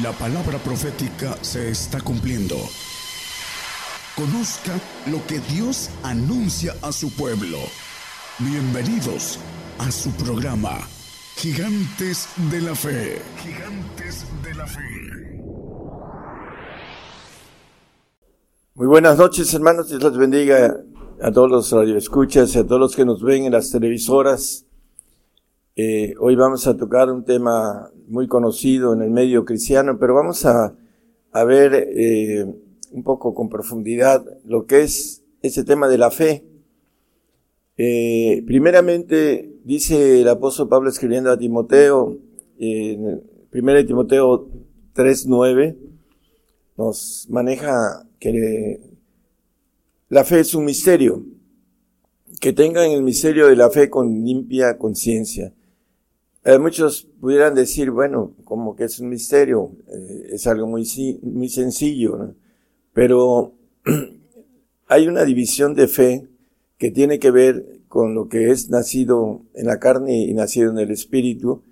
La palabra profética se está cumpliendo. Conozca lo que Dios anuncia a su pueblo. Bienvenidos a su programa, Gigantes de la Fe. Gigantes de la Fe. Muy buenas noches, hermanos. Dios los bendiga a todos los radioescuchas y a todos los que nos ven en las televisoras. Eh, hoy vamos a tocar un tema muy conocido en el medio cristiano, pero vamos a, a ver eh, un poco con profundidad lo que es ese tema de la fe. Eh, primeramente, dice el apóstol Pablo escribiendo a Timoteo, en 1 Timoteo 3.9, nos maneja que la fe es un misterio, que tengan el misterio de la fe con limpia conciencia. Eh, muchos pudieran decir, bueno, como que es un misterio, eh, es algo muy, muy sencillo, pero hay una división de fe que tiene que ver con lo que es nacido en la carne y nacido en el espíritu,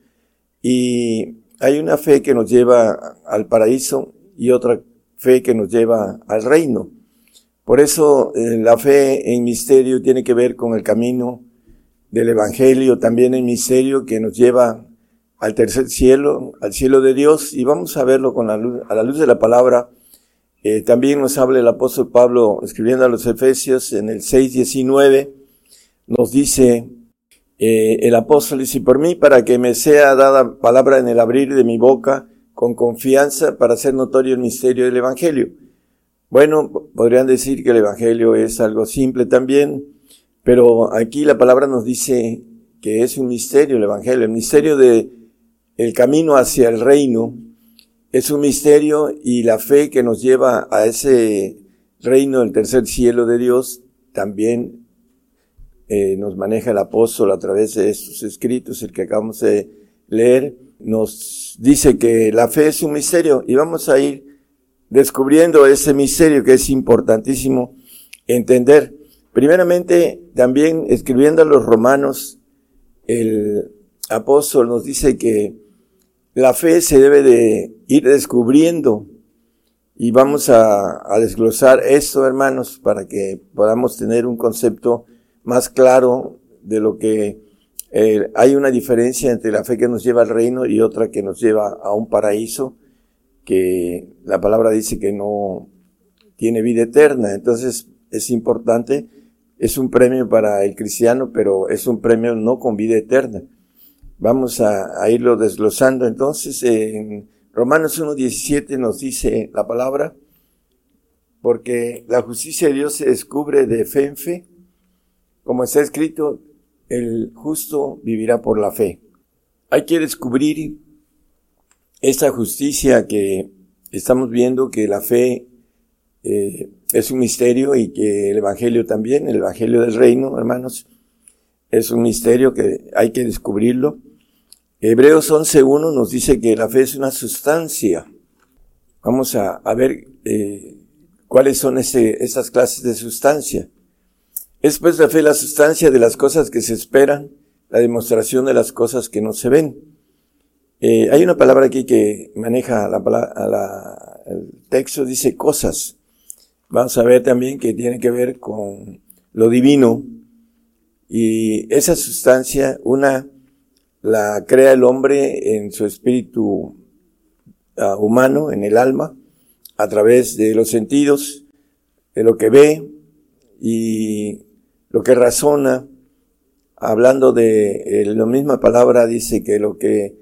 y hay una fe que nos lleva al paraíso y otra fe que nos lleva al reino. Por eso eh, la fe en misterio tiene que ver con el camino del Evangelio, también el misterio que nos lleva al tercer cielo, al cielo de Dios, y vamos a verlo con la luz, a la luz de la palabra. Eh, también nos habla el apóstol Pablo escribiendo a los Efesios en el 6.19, nos dice eh, el apóstol, dice, por mí, para que me sea dada palabra en el abrir de mi boca, con confianza, para hacer notorio el misterio del Evangelio. Bueno, podrían decir que el Evangelio es algo simple también, pero aquí la palabra nos dice que es un misterio el Evangelio, el misterio de el camino hacia el reino es un misterio y la fe que nos lleva a ese reino del tercer cielo de Dios también eh, nos maneja el apóstol a través de estos escritos, el que acabamos de leer, nos dice que la fe es un misterio y vamos a ir descubriendo ese misterio que es importantísimo entender. Primeramente, también escribiendo a los romanos, el apóstol nos dice que la fe se debe de ir descubriendo y vamos a, desglosar esto, hermanos, para que podamos tener un concepto más claro de lo que eh, hay una diferencia entre la fe que nos lleva al reino y otra que nos lleva a un paraíso que la palabra dice que no tiene vida eterna. Entonces es importante es un premio para el cristiano, pero es un premio no con vida eterna. Vamos a, irlo desglosando. Entonces, en Romanos 1.17 nos dice la palabra, porque la justicia de Dios se descubre de fe en fe. Como está escrito, el justo vivirá por la fe. Hay que descubrir esta justicia que estamos viendo que la fe eh, es un misterio y que el Evangelio también, el Evangelio del Reino, hermanos, es un misterio que hay que descubrirlo. Hebreos 11.1 nos dice que la fe es una sustancia. Vamos a, ver eh, cuáles son ese, esas clases de sustancia. Es pues la fe la sustancia de las cosas que se esperan, la demostración de las cosas que no se ven. Eh, hay una palabra aquí que maneja la, el texto, dice cosas. Vamos a ver también que tiene que ver con lo divino y esa sustancia, una la crea el hombre en su espíritu uh, humano, en el alma, a través de los sentidos, de lo que ve y lo que razona. Hablando de eh, la misma palabra dice que lo que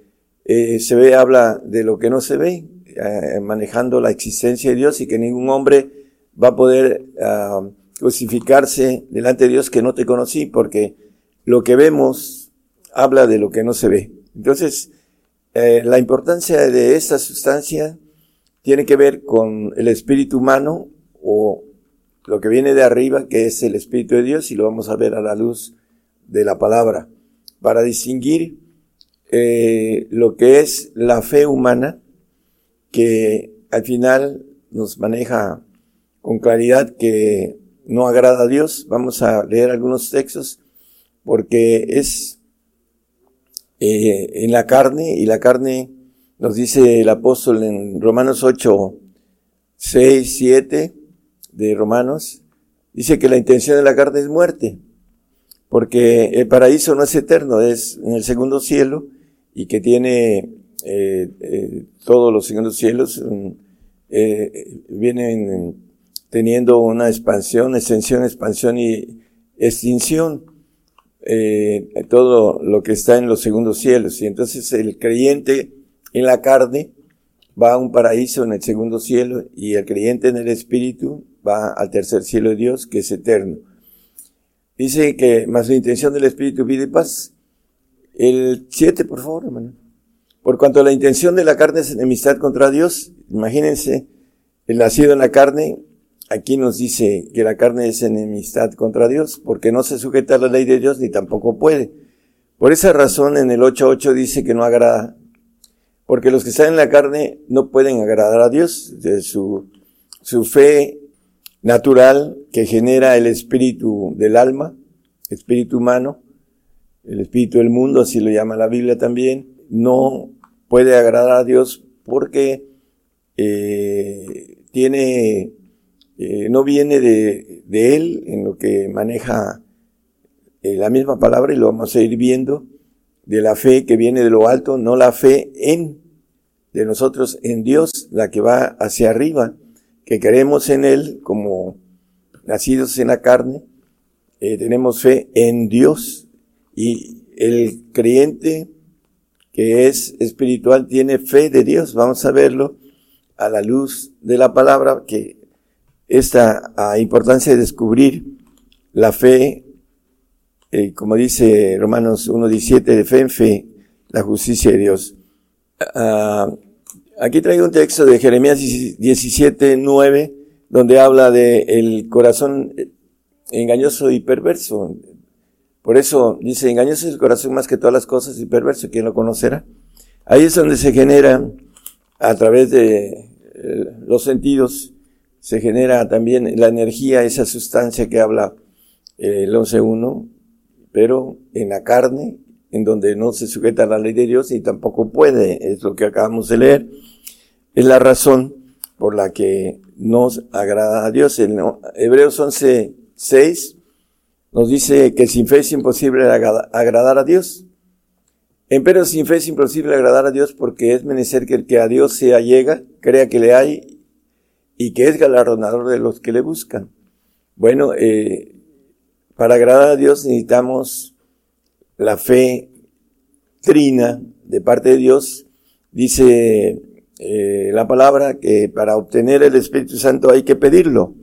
eh, se ve habla de lo que no se ve, eh, manejando la existencia de Dios y que ningún hombre va a poder uh, crucificarse delante de Dios que no te conocí, porque lo que vemos habla de lo que no se ve. Entonces, eh, la importancia de esta sustancia tiene que ver con el espíritu humano o lo que viene de arriba, que es el espíritu de Dios, y lo vamos a ver a la luz de la palabra, para distinguir eh, lo que es la fe humana, que al final nos maneja con claridad que no agrada a Dios. Vamos a leer algunos textos porque es eh, en la carne y la carne nos dice el apóstol en Romanos 8, 6, 7 de Romanos, dice que la intención de la carne es muerte, porque el paraíso no es eterno, es en el segundo cielo y que tiene eh, eh, todos los segundos cielos, eh, vienen teniendo una expansión, extensión, expansión y extinción. Eh, todo lo que está en los segundos cielos. Y entonces el creyente en la carne va a un paraíso en el segundo cielo y el creyente en el espíritu va al tercer cielo de Dios que es eterno. Dice que más la intención del espíritu y paz. El 7, por favor, hermano. Por cuanto la intención de la carne es enemistad contra Dios, imagínense, el nacido en la carne aquí nos dice que la carne es enemistad contra Dios, porque no se sujeta a la ley de Dios ni tampoco puede. Por esa razón en el 8.8 dice que no agrada, porque los que están en la carne no pueden agradar a Dios, de su, su fe natural que genera el espíritu del alma, espíritu humano, el espíritu del mundo, así lo llama la Biblia también, no puede agradar a Dios porque eh, tiene eh, no viene de, de, él en lo que maneja eh, la misma palabra y lo vamos a ir viendo, de la fe que viene de lo alto, no la fe en, de nosotros en Dios, la que va hacia arriba, que creemos en Él como nacidos en la carne, eh, tenemos fe en Dios y el creyente que es espiritual tiene fe de Dios, vamos a verlo a la luz de la palabra que esta ah, importancia de descubrir la fe, eh, como dice Romanos 1.17, de fe en fe, la justicia de Dios. Ah, aquí traigo un texto de Jeremías 17.9, donde habla de el corazón engañoso y perverso. Por eso dice, engañoso es el corazón más que todas las cosas y perverso, ¿quién lo conocerá? Ahí es donde se genera, a través de eh, los sentidos, se genera también la energía, esa sustancia que habla eh, el 11.1, pero en la carne, en donde no se sujeta a la ley de Dios y tampoco puede, es lo que acabamos de leer, es la razón por la que nos agrada a Dios. En Hebreos 11.6 nos dice que sin fe es imposible agradar a Dios. Empero sin fe es imposible agradar a Dios porque es menester que el que a Dios se allega, crea que le hay y que es galardonador de los que le buscan. Bueno, eh, para agradar a Dios necesitamos la fe trina de parte de Dios. Dice eh, la palabra que para obtener el Espíritu Santo hay que pedirlo.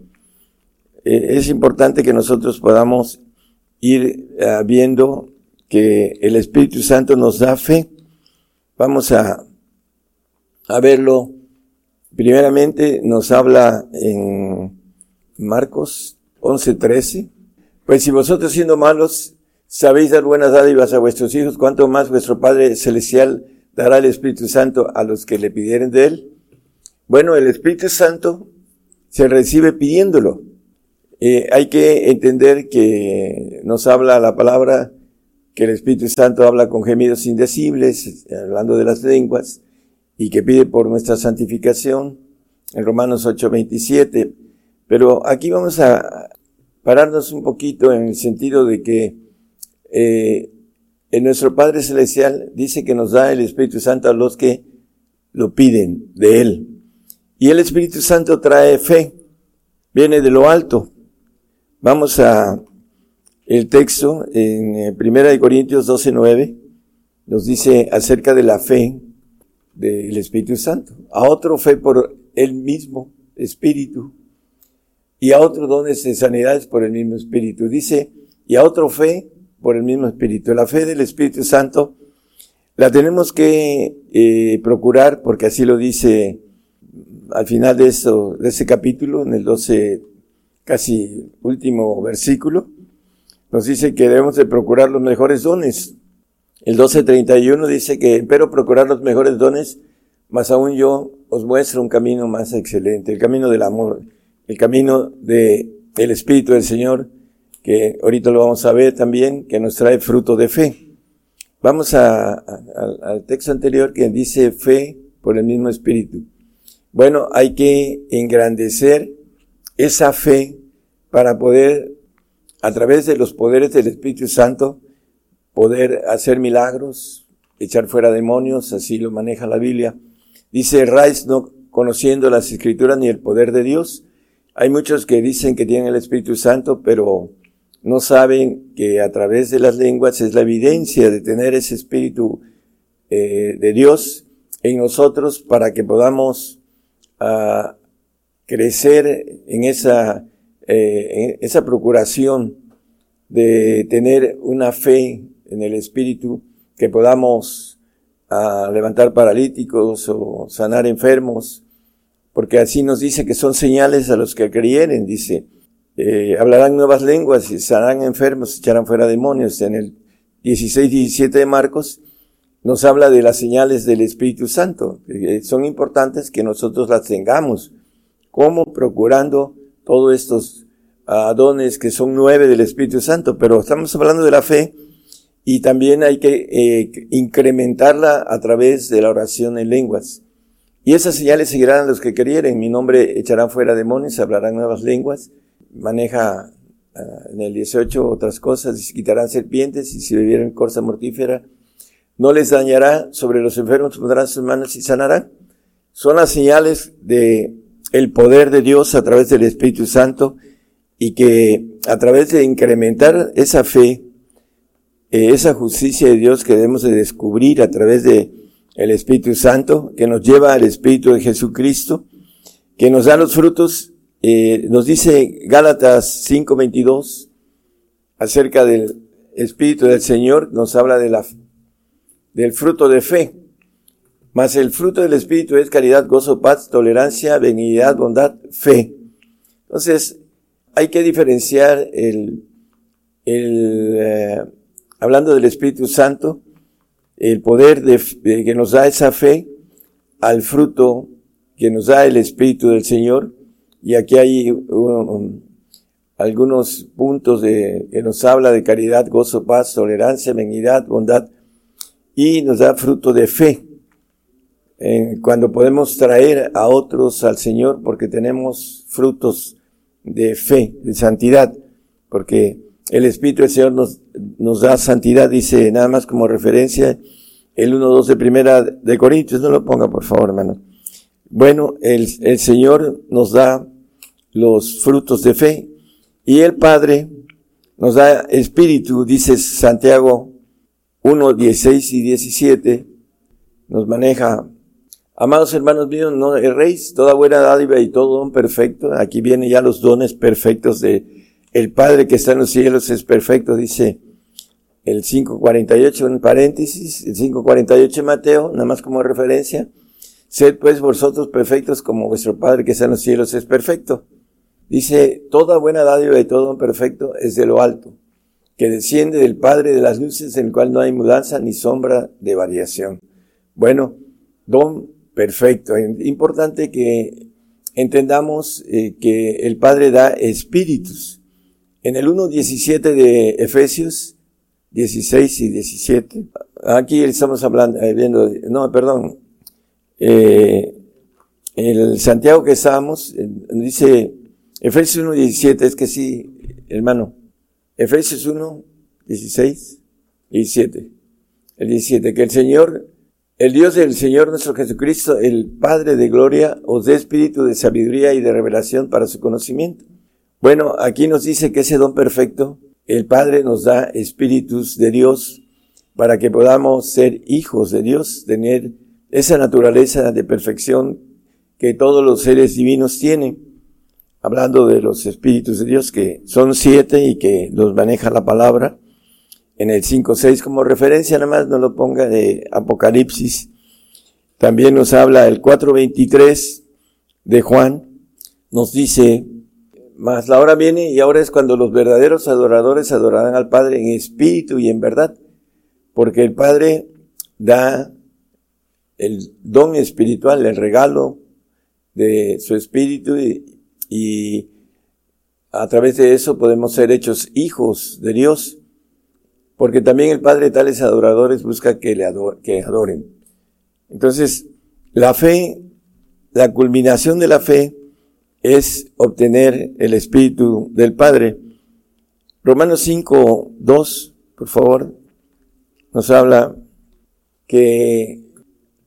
Eh, es importante que nosotros podamos ir viendo que el Espíritu Santo nos da fe. Vamos a, a verlo Primeramente nos habla en Marcos 11:13, pues si vosotros siendo malos sabéis dar buenas dádivas a vuestros hijos, cuánto más vuestro Padre Celestial dará el Espíritu Santo a los que le pidieren de él. Bueno, el Espíritu Santo se recibe pidiéndolo. Eh, hay que entender que nos habla la palabra que el Espíritu Santo habla con gemidos indecibles, hablando de las lenguas, y que pide por nuestra santificación en Romanos 8:27. Pero aquí vamos a pararnos un poquito en el sentido de que eh, en nuestro Padre Celestial dice que nos da el Espíritu Santo a los que lo piden de Él. Y el Espíritu Santo trae fe, viene de lo alto. Vamos a el texto en 1 eh, Corintios 12:9 nos dice acerca de la fe del Espíritu Santo, a otro fe por el mismo Espíritu y a otro dones de sanidades por el mismo Espíritu. Dice, y a otro fe por el mismo Espíritu. La fe del Espíritu Santo la tenemos que eh, procurar porque así lo dice al final de, eso, de ese capítulo, en el 12, casi último versículo, nos dice que debemos de procurar los mejores dones el 12.31 dice que, pero procurar los mejores dones, más aún yo os muestro un camino más excelente, el camino del amor, el camino de el Espíritu del Señor, que ahorita lo vamos a ver también, que nos trae fruto de fe. Vamos a, al texto anterior que dice fe por el mismo Espíritu. Bueno, hay que engrandecer esa fe para poder, a través de los poderes del Espíritu Santo, poder hacer milagros, echar fuera demonios, así lo maneja la Biblia. Dice Rice, no conociendo las escrituras ni el poder de Dios. Hay muchos que dicen que tienen el Espíritu Santo, pero no saben que a través de las lenguas es la evidencia de tener ese Espíritu eh, de Dios en nosotros para que podamos uh, crecer en esa, eh, en esa procuración de tener una fe en el Espíritu, que podamos uh, levantar paralíticos o sanar enfermos, porque así nos dice que son señales a los que creyeren, dice, eh, hablarán nuevas lenguas, y serán enfermos, echarán fuera demonios. En el 16 17 de Marcos nos habla de las señales del Espíritu Santo. son importantes que nosotros las tengamos. como Procurando todos estos dones que son nueve del Espíritu Santo. Pero estamos hablando de la fe y también hay que eh, incrementarla a través de la oración en lenguas. Y esas señales seguirán a los que querieren. Mi nombre echarán fuera demonios, hablarán nuevas lenguas maneja ah, en el 18 otras cosas, quitarán serpientes y si bebieran corza mortífera, no les dañará, sobre los enfermos pondrán sus manos y sanarán. Son las señales de el poder de Dios a través del Espíritu Santo y que a través de incrementar esa fe, eh, esa justicia de Dios que debemos de descubrir a través de el Espíritu Santo, que nos lleva al Espíritu de Jesucristo, que nos da los frutos eh, nos dice Gálatas 5:22 acerca del Espíritu del Señor, nos habla de la, del fruto de fe. Mas el fruto del Espíritu es caridad, gozo, paz, tolerancia, benignidad, bondad, fe. Entonces, hay que diferenciar el, el eh, hablando del Espíritu Santo, el poder de, que nos da esa fe al fruto que nos da el Espíritu del Señor, y aquí hay algunos puntos de, que nos habla de caridad, gozo, paz, tolerancia, benignidad, bondad, y nos da fruto de fe. cuando podemos traer a otros al Señor porque tenemos frutos de fe, de santidad, porque el Espíritu del Señor nos, nos da santidad, dice nada más como referencia el 1.2 de primera de Corintios, no lo ponga por favor, hermano. Bueno, el, el Señor nos da los frutos de fe. Y el Padre nos da espíritu, dice Santiago 1, 16 y 17, nos maneja. Amados hermanos míos, no erréis toda buena dádiva y todo don perfecto. Aquí vienen ya los dones perfectos de el Padre que está en los cielos es perfecto, dice el 5.48 en paréntesis, el 5.48 en Mateo, nada más como referencia. Sed pues vosotros perfectos como vuestro Padre que está en los cielos es perfecto. Dice, toda buena dádiva y todo perfecto es de lo alto, que desciende del Padre de las luces, en el cual no hay mudanza ni sombra de variación. Bueno, don perfecto. Importante que entendamos eh, que el Padre da espíritus. En el 1.17 de Efesios, 16 y 17, aquí estamos hablando, eh, viendo, no, perdón, eh, el Santiago que estábamos, dice, Efesios 1, 17, es que sí, hermano. Efesios 1, 16 y 17. El 17, que el Señor, el Dios del Señor nuestro Jesucristo, el Padre de gloria, os dé espíritu de sabiduría y de revelación para su conocimiento. Bueno, aquí nos dice que ese don perfecto, el Padre nos da espíritus de Dios para que podamos ser hijos de Dios, tener esa naturaleza de perfección que todos los seres divinos tienen hablando de los espíritus de Dios, que son siete y que los maneja la palabra. En el 5.6 como referencia, nada más no lo ponga de Apocalipsis. También nos habla el 4.23 de Juan, nos dice, mas la hora viene y ahora es cuando los verdaderos adoradores adorarán al Padre en espíritu y en verdad, porque el Padre da el don espiritual, el regalo de su espíritu y, a través de eso podemos ser hechos hijos de Dios, porque también el Padre tales adoradores busca que le que adoren. Entonces, La fe, la culminación de la fe es obtener el Espíritu del Padre. Romanos 5, 2, por favor, nos habla que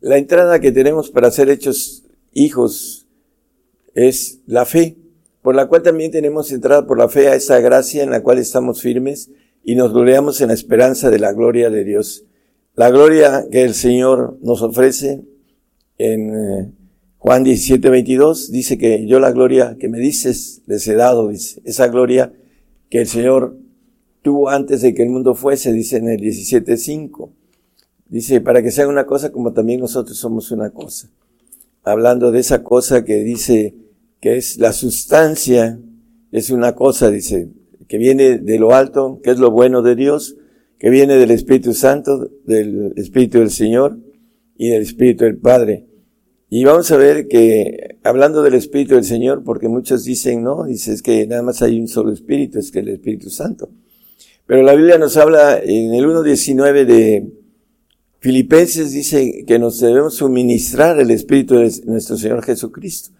la entrada que tenemos para ser hechos hijos es la fe, por la cual también tenemos entrada por la fe a esa gracia en la cual estamos firmes y nos gloriamos en la esperanza de la gloria de Dios. La gloria que el Señor nos ofrece en eh, Juan 17, 22, dice que yo la gloria que me dices les he dado, dice, esa gloria que el Señor tuvo antes de que el mundo fuese, dice en el 17, 5. Dice, para que sea una cosa como también nosotros somos una cosa. Hablando de esa cosa que dice que es la sustancia, es una cosa, dice, que viene de lo alto, que es lo bueno de Dios, que viene del Espíritu Santo, del Espíritu del Señor y del Espíritu del Padre. Y vamos a ver que, hablando del Espíritu del Señor, porque muchos dicen, no, dices que nada más hay un solo Espíritu, es que el Espíritu Santo. Pero la Biblia nos habla en el 1.19 de Filipenses, dice que nos debemos suministrar el Espíritu de nuestro Señor Jesucristo,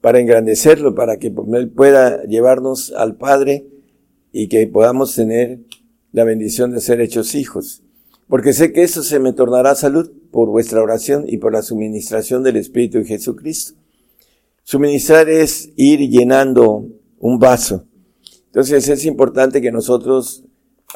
para engrandecerlo, para que Él pueda llevarnos al Padre y que podamos tener la bendición de ser hechos hijos. Porque sé que eso se me tornará salud por vuestra oración y por la suministración del Espíritu de Jesucristo. Suministrar es ir llenando un vaso. Entonces es importante que nosotros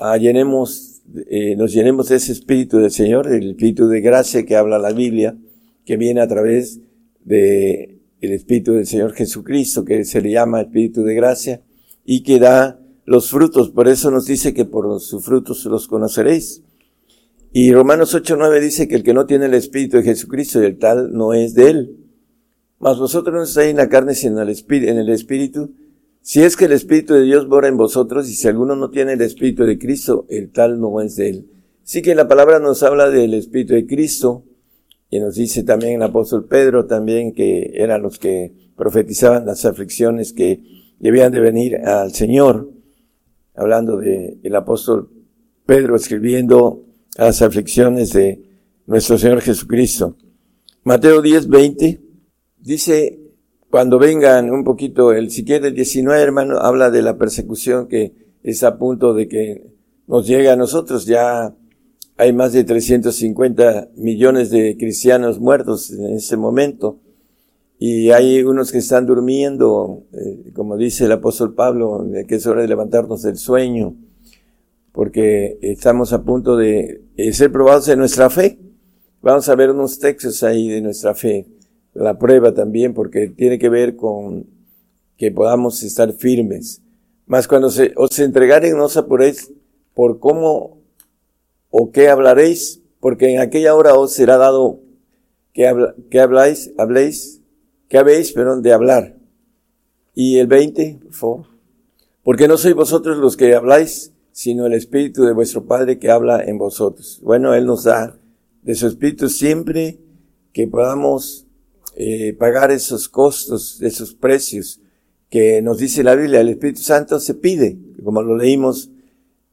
ah, llenemos, eh, nos llenemos de ese Espíritu del Señor, el Espíritu de gracia que habla la Biblia, que viene a través de el Espíritu del Señor Jesucristo, que se le llama Espíritu de gracia, y que da los frutos. Por eso nos dice que por sus frutos los conoceréis. Y Romanos 8.9 dice que el que no tiene el Espíritu de Jesucristo y el tal no es de él. Mas vosotros no estáis en la carne sino en el Espíritu. Si es que el Espíritu de Dios mora en vosotros y si alguno no tiene el Espíritu de Cristo, el tal no es de él. Sí que la palabra nos habla del Espíritu de Cristo y nos dice también el apóstol Pedro también que eran los que profetizaban las aflicciones que debían de venir al Señor. Hablando del el apóstol Pedro escribiendo a las aflicciones de nuestro Señor Jesucristo. Mateo 10, 20 dice, cuando vengan un poquito, el siquiera el 19 hermano, habla de la persecución que es a punto de que nos llegue a nosotros. Ya hay más de 350 millones de cristianos muertos en ese momento. Y hay unos que están durmiendo, eh, como dice el apóstol Pablo, que es hora de levantarnos del sueño porque estamos a punto de ser probados en nuestra fe. Vamos a ver unos textos ahí de nuestra fe, la prueba también, porque tiene que ver con que podamos estar firmes. Más cuando se, os entregaren, no apuréis por cómo o qué hablaréis, porque en aquella hora os será dado que, que habláis, habléis, que habéis, perdón, de hablar. Y el 20, por favor. Porque no sois vosotros los que habláis, sino el Espíritu de vuestro Padre que habla en vosotros. Bueno, Él nos da de su Espíritu siempre que podamos eh, pagar esos costos, esos precios que nos dice la Biblia. El Espíritu Santo se pide, como lo leímos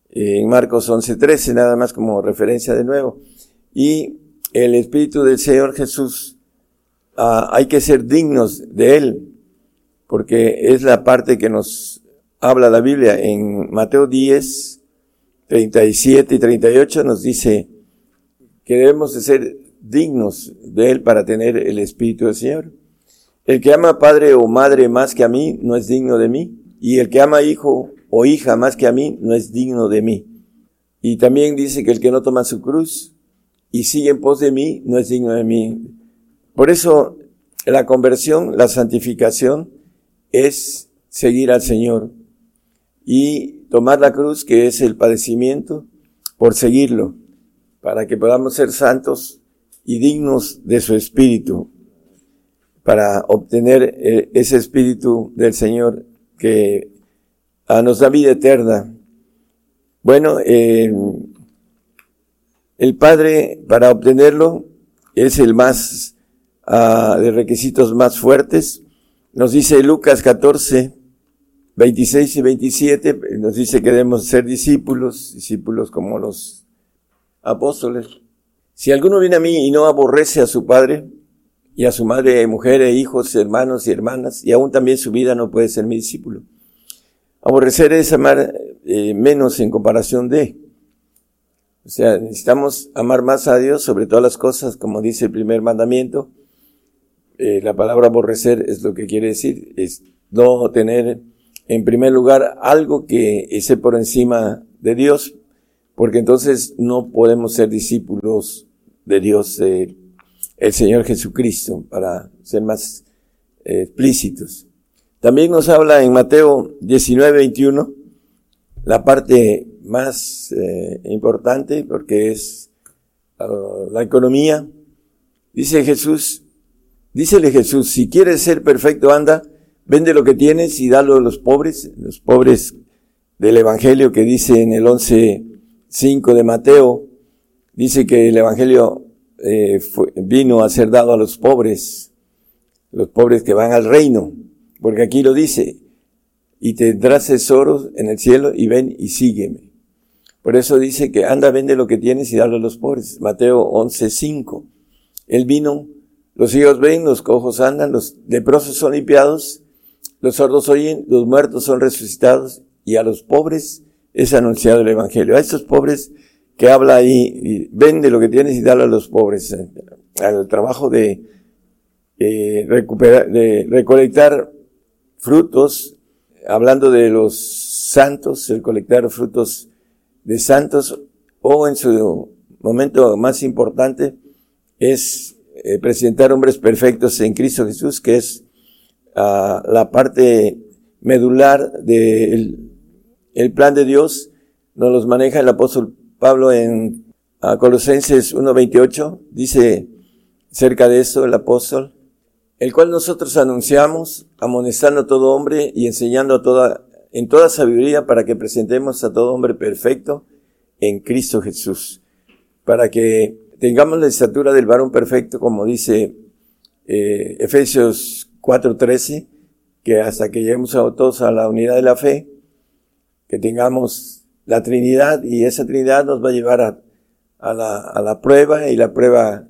eh, en Marcos 11:13, nada más como referencia de nuevo. Y el Espíritu del Señor Jesús, ah, hay que ser dignos de Él, porque es la parte que nos habla la Biblia en Mateo 10, 37 y 38 nos dice que debemos de ser dignos de Él para tener el Espíritu del Señor. El que ama padre o madre más que a mí no es digno de mí, y el que ama hijo o hija más que a mí no es digno de mí. Y también dice que el que no toma su cruz y sigue en pos de mí no es digno de mí. Por eso la conversión, la santificación es seguir al Señor y tomar la cruz, que es el padecimiento, por seguirlo, para que podamos ser santos y dignos de su espíritu, para obtener eh, ese espíritu del Señor que nos da vida eterna. Bueno, eh, el Padre, para obtenerlo, es el más, ah, de requisitos más fuertes. Nos dice Lucas 14, 26 y 27 nos dice que debemos ser discípulos, discípulos como los apóstoles. Si alguno viene a mí y no aborrece a su padre, y a su madre, mujer, e hijos, hermanos y hermanas, y aún también su vida no puede ser mi discípulo. Aborrecer es amar eh, menos en comparación de. O sea, necesitamos amar más a Dios sobre todas las cosas, como dice el primer mandamiento. Eh, la palabra aborrecer es lo que quiere decir, es no tener en primer lugar algo que esté por encima de Dios, porque entonces no podemos ser discípulos de Dios, el Señor Jesucristo, para ser más eh, explícitos. También nos habla en Mateo 19, 21, la parte más eh, importante, porque es uh, la economía. Dice Jesús, dícele Jesús, si quieres ser perfecto, anda, vende lo que tienes y dalo a los pobres, los pobres del Evangelio que dice en el 11.5 de Mateo, dice que el Evangelio eh, vino a ser dado a los pobres, los pobres que van al reino. Porque aquí lo dice, y tendrás tesoros en el cielo y ven y sígueme. Por eso dice que anda, vende lo que tienes y dalo a los pobres. Mateo 11:5. Él vino, los hijos ven, los cojos andan, los leprosos son limpiados, los sordos oyen, los muertos son resucitados y a los pobres es anunciado el evangelio. A estos pobres que habla ahí, vende lo que tienes y dalo a los pobres. Al trabajo de, de recuperar, de recolectar frutos, hablando de los santos, el colectar frutos de santos, o en su momento más importante, es eh, presentar hombres perfectos en Cristo Jesús, que es la parte medular del el plan de Dios, nos los maneja el apóstol Pablo en ah, Colosenses 1.28, dice cerca de eso el apóstol, el cual nosotros anunciamos, amonestando a todo hombre y enseñando a toda, en toda sabiduría para que presentemos a todo hombre perfecto en Cristo Jesús, para que tengamos la estatura del varón perfecto, como dice eh, Efesios 4:13, que hasta que lleguemos a todos a la unidad de la fe, que tengamos la Trinidad y esa Trinidad nos va a llevar a, a, la, a la prueba y la prueba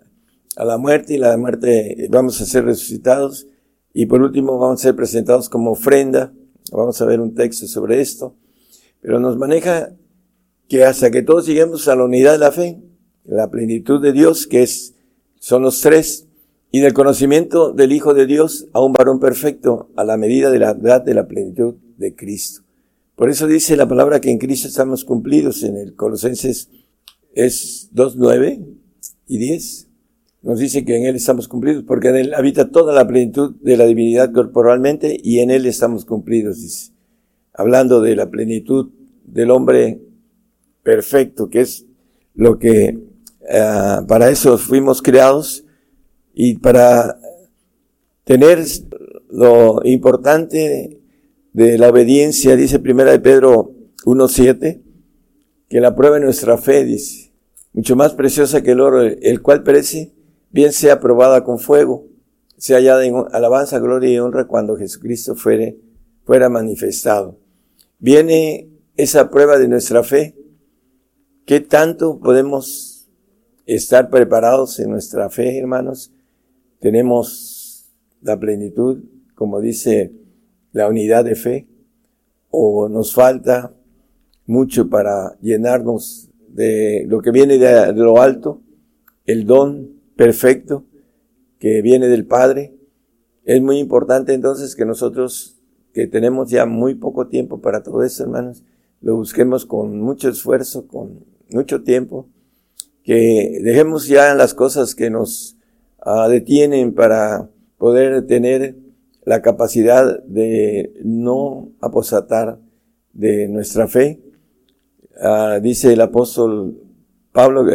a la muerte y la muerte vamos a ser resucitados y por último vamos a ser presentados como ofrenda. Vamos a ver un texto sobre esto. Pero nos maneja que hasta que todos lleguemos a la unidad de la fe, la plenitud de Dios, que es, son los tres, y del conocimiento del Hijo de Dios a un varón perfecto a la medida de la edad de la plenitud de Cristo. Por eso dice la palabra que en Cristo estamos cumplidos en el Colosenses es 2, 9 y 10 nos dice que en Él estamos cumplidos, porque en Él habita toda la plenitud de la divinidad corporalmente y en Él estamos cumplidos. Hablando de la plenitud del hombre perfecto, que es lo que uh, para eso fuimos creados y para tener lo importante de la obediencia, dice primera de Pedro 1.7, que la prueba de nuestra fe, dice, mucho más preciosa que el oro, el cual perece, bien sea probada con fuego, sea hallada en alabanza, gloria y honra cuando Jesucristo fuere, fuera manifestado. Viene esa prueba de nuestra fe. ¿Qué tanto podemos estar preparados en nuestra fe, hermanos? Tenemos la plenitud, como dice la unidad de fe, o nos falta mucho para llenarnos de lo que viene de, lo alto, el don perfecto que viene del Padre. Es muy importante entonces que nosotros, que tenemos ya muy poco tiempo para todo eso, hermanos, lo busquemos con mucho esfuerzo, con mucho tiempo, que dejemos ya las cosas que nos uh, detienen para poder tener la capacidad de no aposatar de nuestra fe. Uh, dice el apóstol Pablo,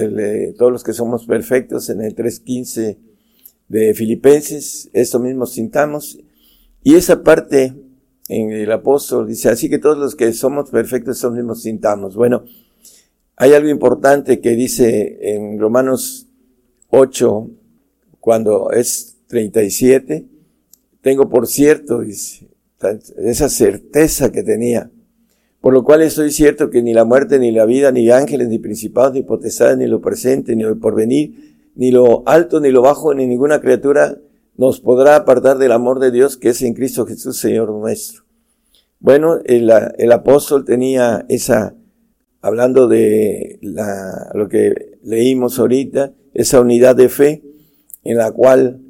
todos los que somos perfectos en el 3.15 de Filipenses, esto mismo sintamos. Y esa parte en el apóstol dice, así que todos los que somos perfectos, esto mismo sintamos. Bueno, hay algo importante que dice en Romanos 8, cuando es 37, tengo por cierto, esa certeza que tenía, por lo cual estoy cierto que ni la muerte, ni la vida, ni ángeles, ni principados, ni potestades, ni lo presente, ni lo porvenir, ni lo alto, ni lo bajo, ni ninguna criatura nos podrá apartar del amor de Dios que es en Cristo Jesús, Señor nuestro. Bueno, el, el apóstol tenía esa, hablando de la, lo que leímos ahorita, esa unidad de fe en la cual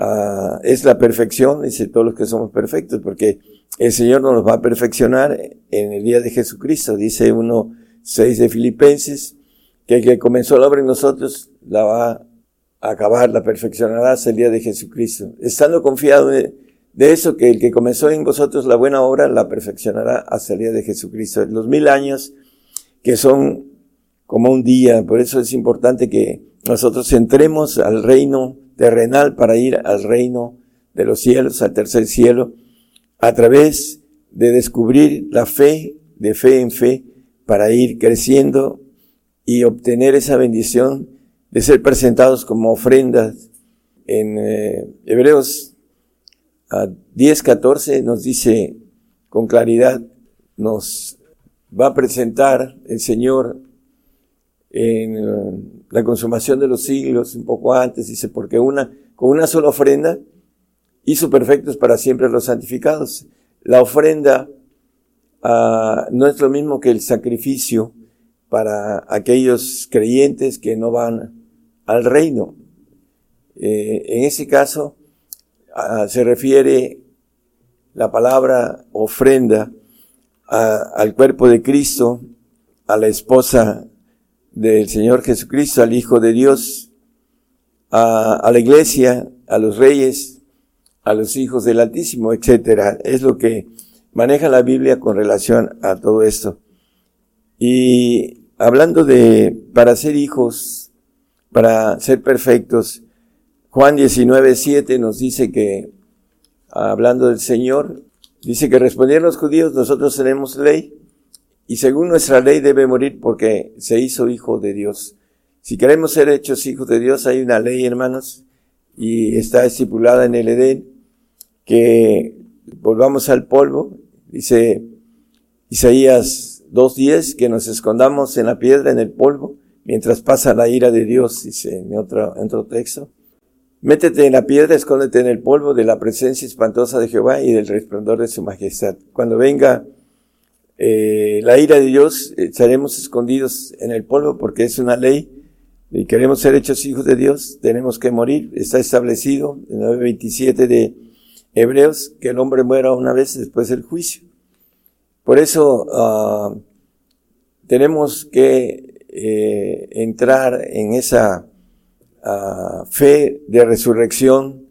uh, es la perfección, dice todos los que somos perfectos, porque el Señor nos va a perfeccionar en el día de Jesucristo, dice uno 6 de Filipenses, que el que comenzó la obra en nosotros la va a acabar, la perfeccionará hasta el día de Jesucristo. Estando confiado de, de, eso, que el que comenzó en vosotros la buena obra la perfeccionará hasta el día de Jesucristo. Los mil años que son como un día, por eso es importante que nosotros entremos al reino terrenal para ir al reino de los cielos, al tercer cielo, a través de descubrir la fe, de fe en fe, para ir creciendo y obtener esa bendición de ser presentados como ofrendas. En eh, Hebreos 10, 14 nos dice con claridad, nos va a presentar el Señor en eh, la consumación de los siglos, un poco antes, dice, porque una, con una sola ofrenda hizo perfectos para siempre los santificados. La ofrenda uh, no es lo mismo que el sacrificio para aquellos creyentes que no van al reino. Eh, en ese caso uh, se refiere la palabra ofrenda al cuerpo de Cristo, a la esposa del Señor Jesucristo, al Hijo de Dios, a, la iglesia, a los reyes, a los hijos del Altísimo, etcétera. Es lo que maneja la Biblia con relación a todo esto. Y hablando de para ser hijos, para ser perfectos, Juan 19, 7 nos dice que, hablando del Señor, dice que respondieron los judíos, nosotros tenemos ley, y según nuestra ley debe morir porque se hizo hijo de Dios. Si queremos ser hechos hijos de Dios, hay una ley, hermanos, y está estipulada en el Edén, que volvamos al polvo, dice Isaías 2.10, que nos escondamos en la piedra, en el polvo, mientras pasa la ira de Dios, dice en otro, en otro texto. Métete en la piedra, escóndete en el polvo de la presencia espantosa de Jehová y del resplandor de su majestad. Cuando venga eh, la ira de Dios, eh, estaremos escondidos en el polvo porque es una ley y queremos ser hechos hijos de Dios, tenemos que morir. Está establecido en 9.27 de Hebreos que el hombre muera una vez después del juicio. Por eso uh, tenemos que eh, entrar en esa uh, fe de resurrección,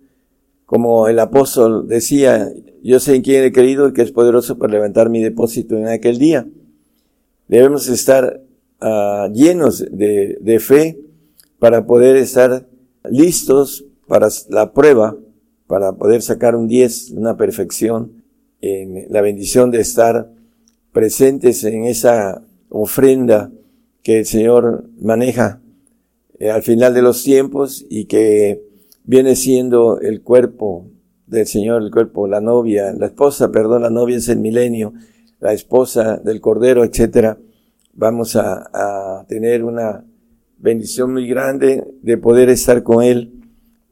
como el apóstol decía, yo sé en quién he querido y que es poderoso para levantar mi depósito en aquel día. Debemos estar uh, llenos de, de fe para poder estar listos para la prueba, para poder sacar un 10, una perfección, en la bendición de estar presentes en esa ofrenda que el Señor maneja eh, al final de los tiempos y que viene siendo el cuerpo del Señor, el cuerpo, la novia, la esposa, perdón, la novia es el milenio, la esposa del Cordero, etcétera. Vamos a, a tener una bendición muy grande de poder estar con Él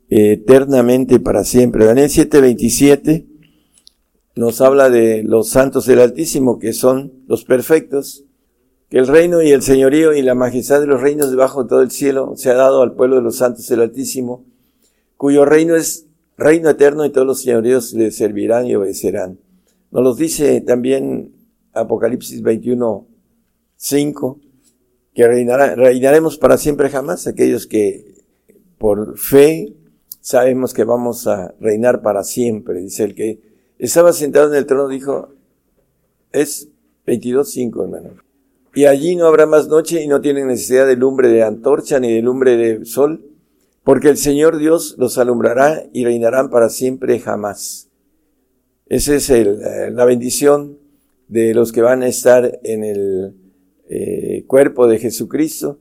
eh, eternamente para siempre. Daniel 7:27 nos habla de los santos del Altísimo, que son los perfectos, que el reino y el señorío y la majestad de los reinos debajo de todo el cielo se ha dado al pueblo de los santos del Altísimo, cuyo reino es reino eterno y todos los señoríos le servirán y obedecerán. Nos lo dice también Apocalipsis 21, 5, que reinaremos para siempre jamás, aquellos que por fe sabemos que vamos a reinar para siempre. Dice el que estaba sentado en el trono, dijo, es 22.5, hermano. Y allí no habrá más noche y no tienen necesidad de lumbre de antorcha ni de lumbre de sol, porque el Señor Dios los alumbrará y reinarán para siempre jamás. Esa es eh, la bendición de los que van a estar en el eh, cuerpo de Jesucristo,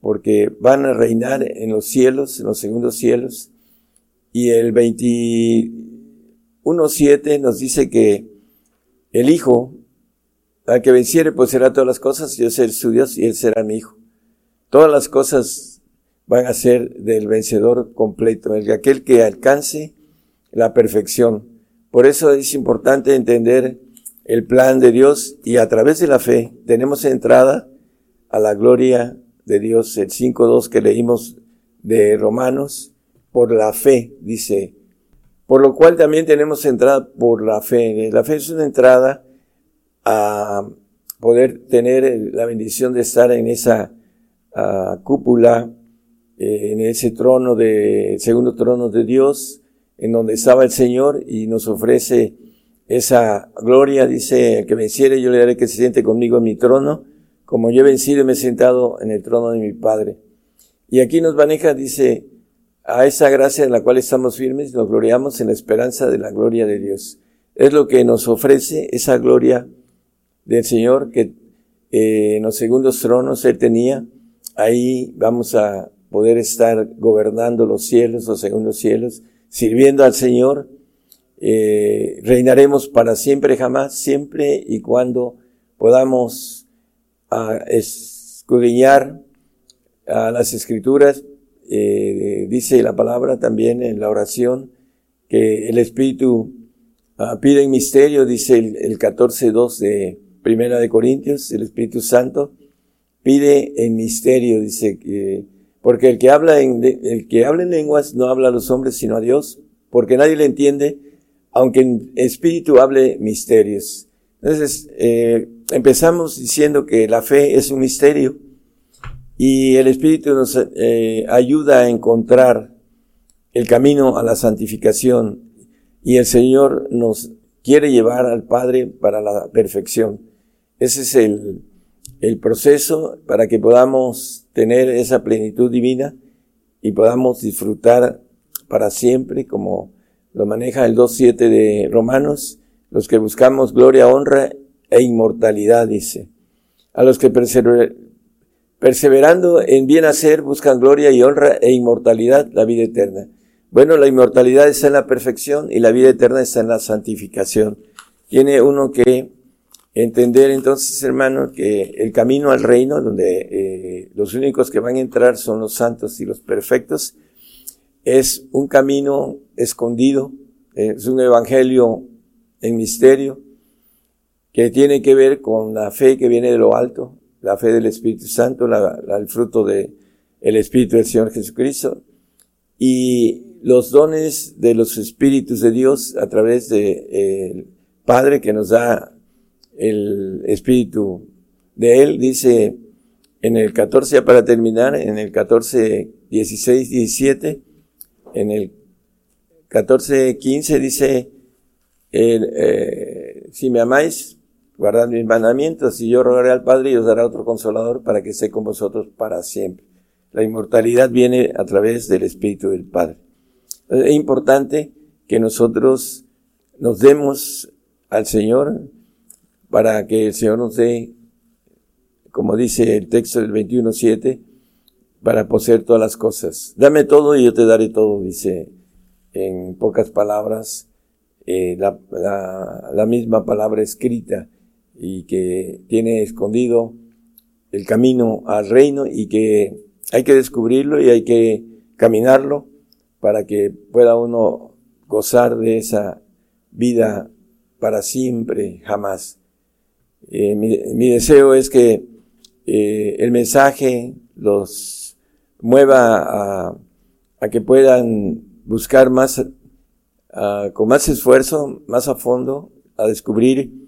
porque van a reinar en los cielos, en los segundos cielos. Y el 21.7 nos dice que el Hijo, al que venciere, pues será todas las cosas, yo seré su Dios y él será mi Hijo. Todas las cosas van a ser del vencedor completo, el aquel que alcance la perfección. Por eso es importante entender el plan de Dios y a través de la fe tenemos entrada a la gloria de Dios, el 5.2 que leímos de Romanos, por la fe, dice. Por lo cual también tenemos entrada por la fe. La fe es una entrada a poder tener la bendición de estar en esa cúpula, eh, en ese trono de, segundo trono de Dios, en donde estaba el Señor y nos ofrece esa gloria, dice, el que venciere yo le daré que se siente conmigo en mi trono, como yo he vencido y me he sentado en el trono de mi Padre. Y aquí nos maneja, dice, a esa gracia en la cual estamos firmes, nos gloriamos en la esperanza de la gloria de Dios. Es lo que nos ofrece esa gloria del Señor que eh, en los segundos tronos Él tenía. Ahí vamos a poder estar gobernando los cielos, los segundos cielos, sirviendo al Señor. Eh, reinaremos para siempre, jamás, siempre y cuando podamos ah, escudriñar a las escrituras. Eh, dice la palabra también en la oración que el Espíritu ah, pide en misterio, dice el, el 14.2 de Primera de Corintios, el Espíritu Santo pide en misterio, dice que, porque el que habla en, el que habla en lenguas no habla a los hombres sino a Dios, porque nadie le entiende, aunque en espíritu hable misterios. Entonces, eh, empezamos diciendo que la fe es un misterio y el Espíritu nos eh, ayuda a encontrar el camino a la santificación y el Señor nos quiere llevar al Padre para la perfección. Ese es el, el proceso para que podamos tener esa plenitud divina y podamos disfrutar para siempre, como lo maneja el 2.7 de Romanos, los que buscamos gloria, honra e inmortalidad, dice. A los que perseverando en bien hacer buscan gloria y honra e inmortalidad, la vida eterna. Bueno, la inmortalidad está en la perfección y la vida eterna está en la santificación. Tiene uno que Entender entonces, hermano, que el camino al reino, donde eh, los únicos que van a entrar son los santos y los perfectos, es un camino escondido, es un evangelio en misterio, que tiene que ver con la fe que viene de lo alto, la fe del Espíritu Santo, el fruto del el Espíritu del Señor Jesucristo, y los dones de los Espíritus de Dios a través de eh, Padre que nos da el espíritu de él, dice en el 14, para terminar, en el 14, 16, 17, en el 14, 15 dice, eh, si me amáis, guardad mis mandamientos, y yo rogaré al Padre y os dará otro consolador para que esté con vosotros para siempre. La inmortalidad viene a través del Espíritu del Padre. Es importante que nosotros nos demos al Señor, para que el Señor nos dé, como dice el texto del 21.7, para poseer todas las cosas. Dame todo y yo te daré todo, dice en pocas palabras eh, la, la, misma palabra escrita y que tiene escondido el camino al reino y que hay que descubrirlo y hay que caminarlo para que pueda uno gozar de esa vida para siempre, jamás. Eh, mi, deseo es que eh, el mensaje los mueva a, que puedan buscar más, con más esfuerzo, más a fondo, a descubrir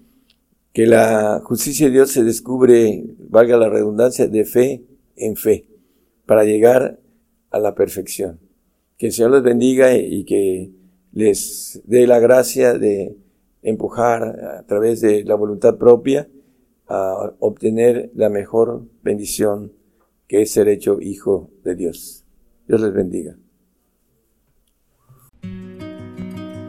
que la justicia de Dios se descubre, valga la redundancia, de fe en fe, para llegar a la perfección. Que el Señor les bendiga y que les dé la gracia de empujar a través de la voluntad propia a obtener la mejor bendición que es ser hecho hijo de Dios. Dios les bendiga.